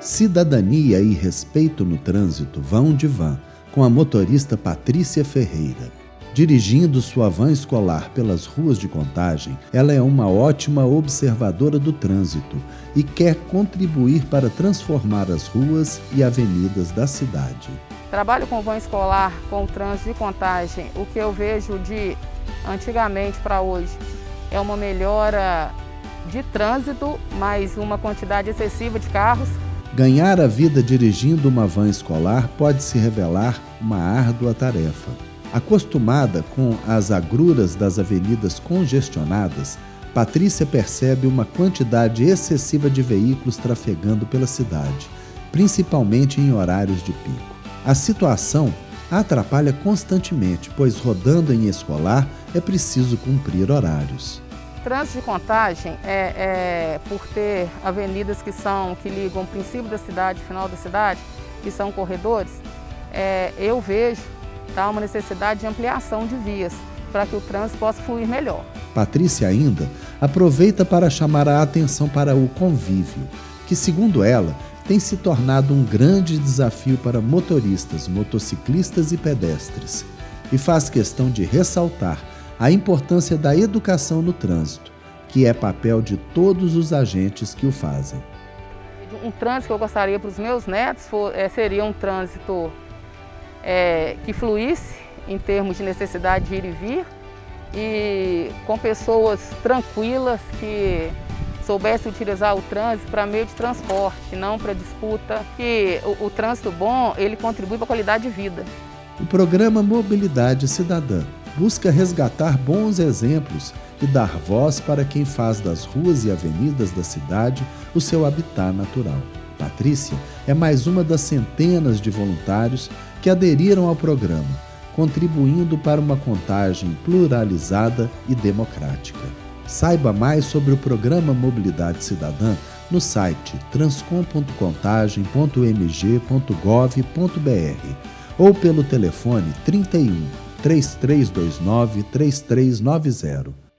Cidadania e respeito no trânsito vão de van com a motorista Patrícia Ferreira. Dirigindo sua van escolar pelas ruas de Contagem, ela é uma ótima observadora do trânsito e quer contribuir para transformar as ruas e avenidas da cidade. Trabalho com van escolar, com o trânsito de Contagem. O que eu vejo de antigamente para hoje é uma melhora de trânsito, mas uma quantidade excessiva de carros Ganhar a vida dirigindo uma van escolar pode se revelar uma árdua tarefa. Acostumada com as agruras das avenidas congestionadas, Patrícia percebe uma quantidade excessiva de veículos trafegando pela cidade, principalmente em horários de pico. A situação atrapalha constantemente, pois rodando em escolar é preciso cumprir horários. Trânsito de contagem é, é, por ter avenidas que são que ligam o princípio da cidade, final da cidade, que são corredores, é, eu vejo tá, uma necessidade de ampliação de vias para que o trânsito possa fluir melhor. Patrícia ainda aproveita para chamar a atenção para o convívio, que segundo ela tem se tornado um grande desafio para motoristas, motociclistas e pedestres, e faz questão de ressaltar a importância da educação no trânsito, que é papel de todos os agentes que o fazem. Um trânsito que eu gostaria para os meus netos for, é, seria um trânsito é, que fluísse em termos de necessidade de ir e vir e com pessoas tranquilas que soubessem utilizar o trânsito para meio de transporte, não para disputa. Que o, o trânsito bom ele contribui para a qualidade de vida. O programa Mobilidade Cidadã busca resgatar bons exemplos e dar voz para quem faz das ruas e avenidas da cidade o seu habitat natural. Patrícia é mais uma das centenas de voluntários que aderiram ao programa, contribuindo para uma contagem pluralizada e democrática. Saiba mais sobre o programa Mobilidade Cidadã no site transcom.contagem.mg.gov.br ou pelo telefone 31 3329 3390.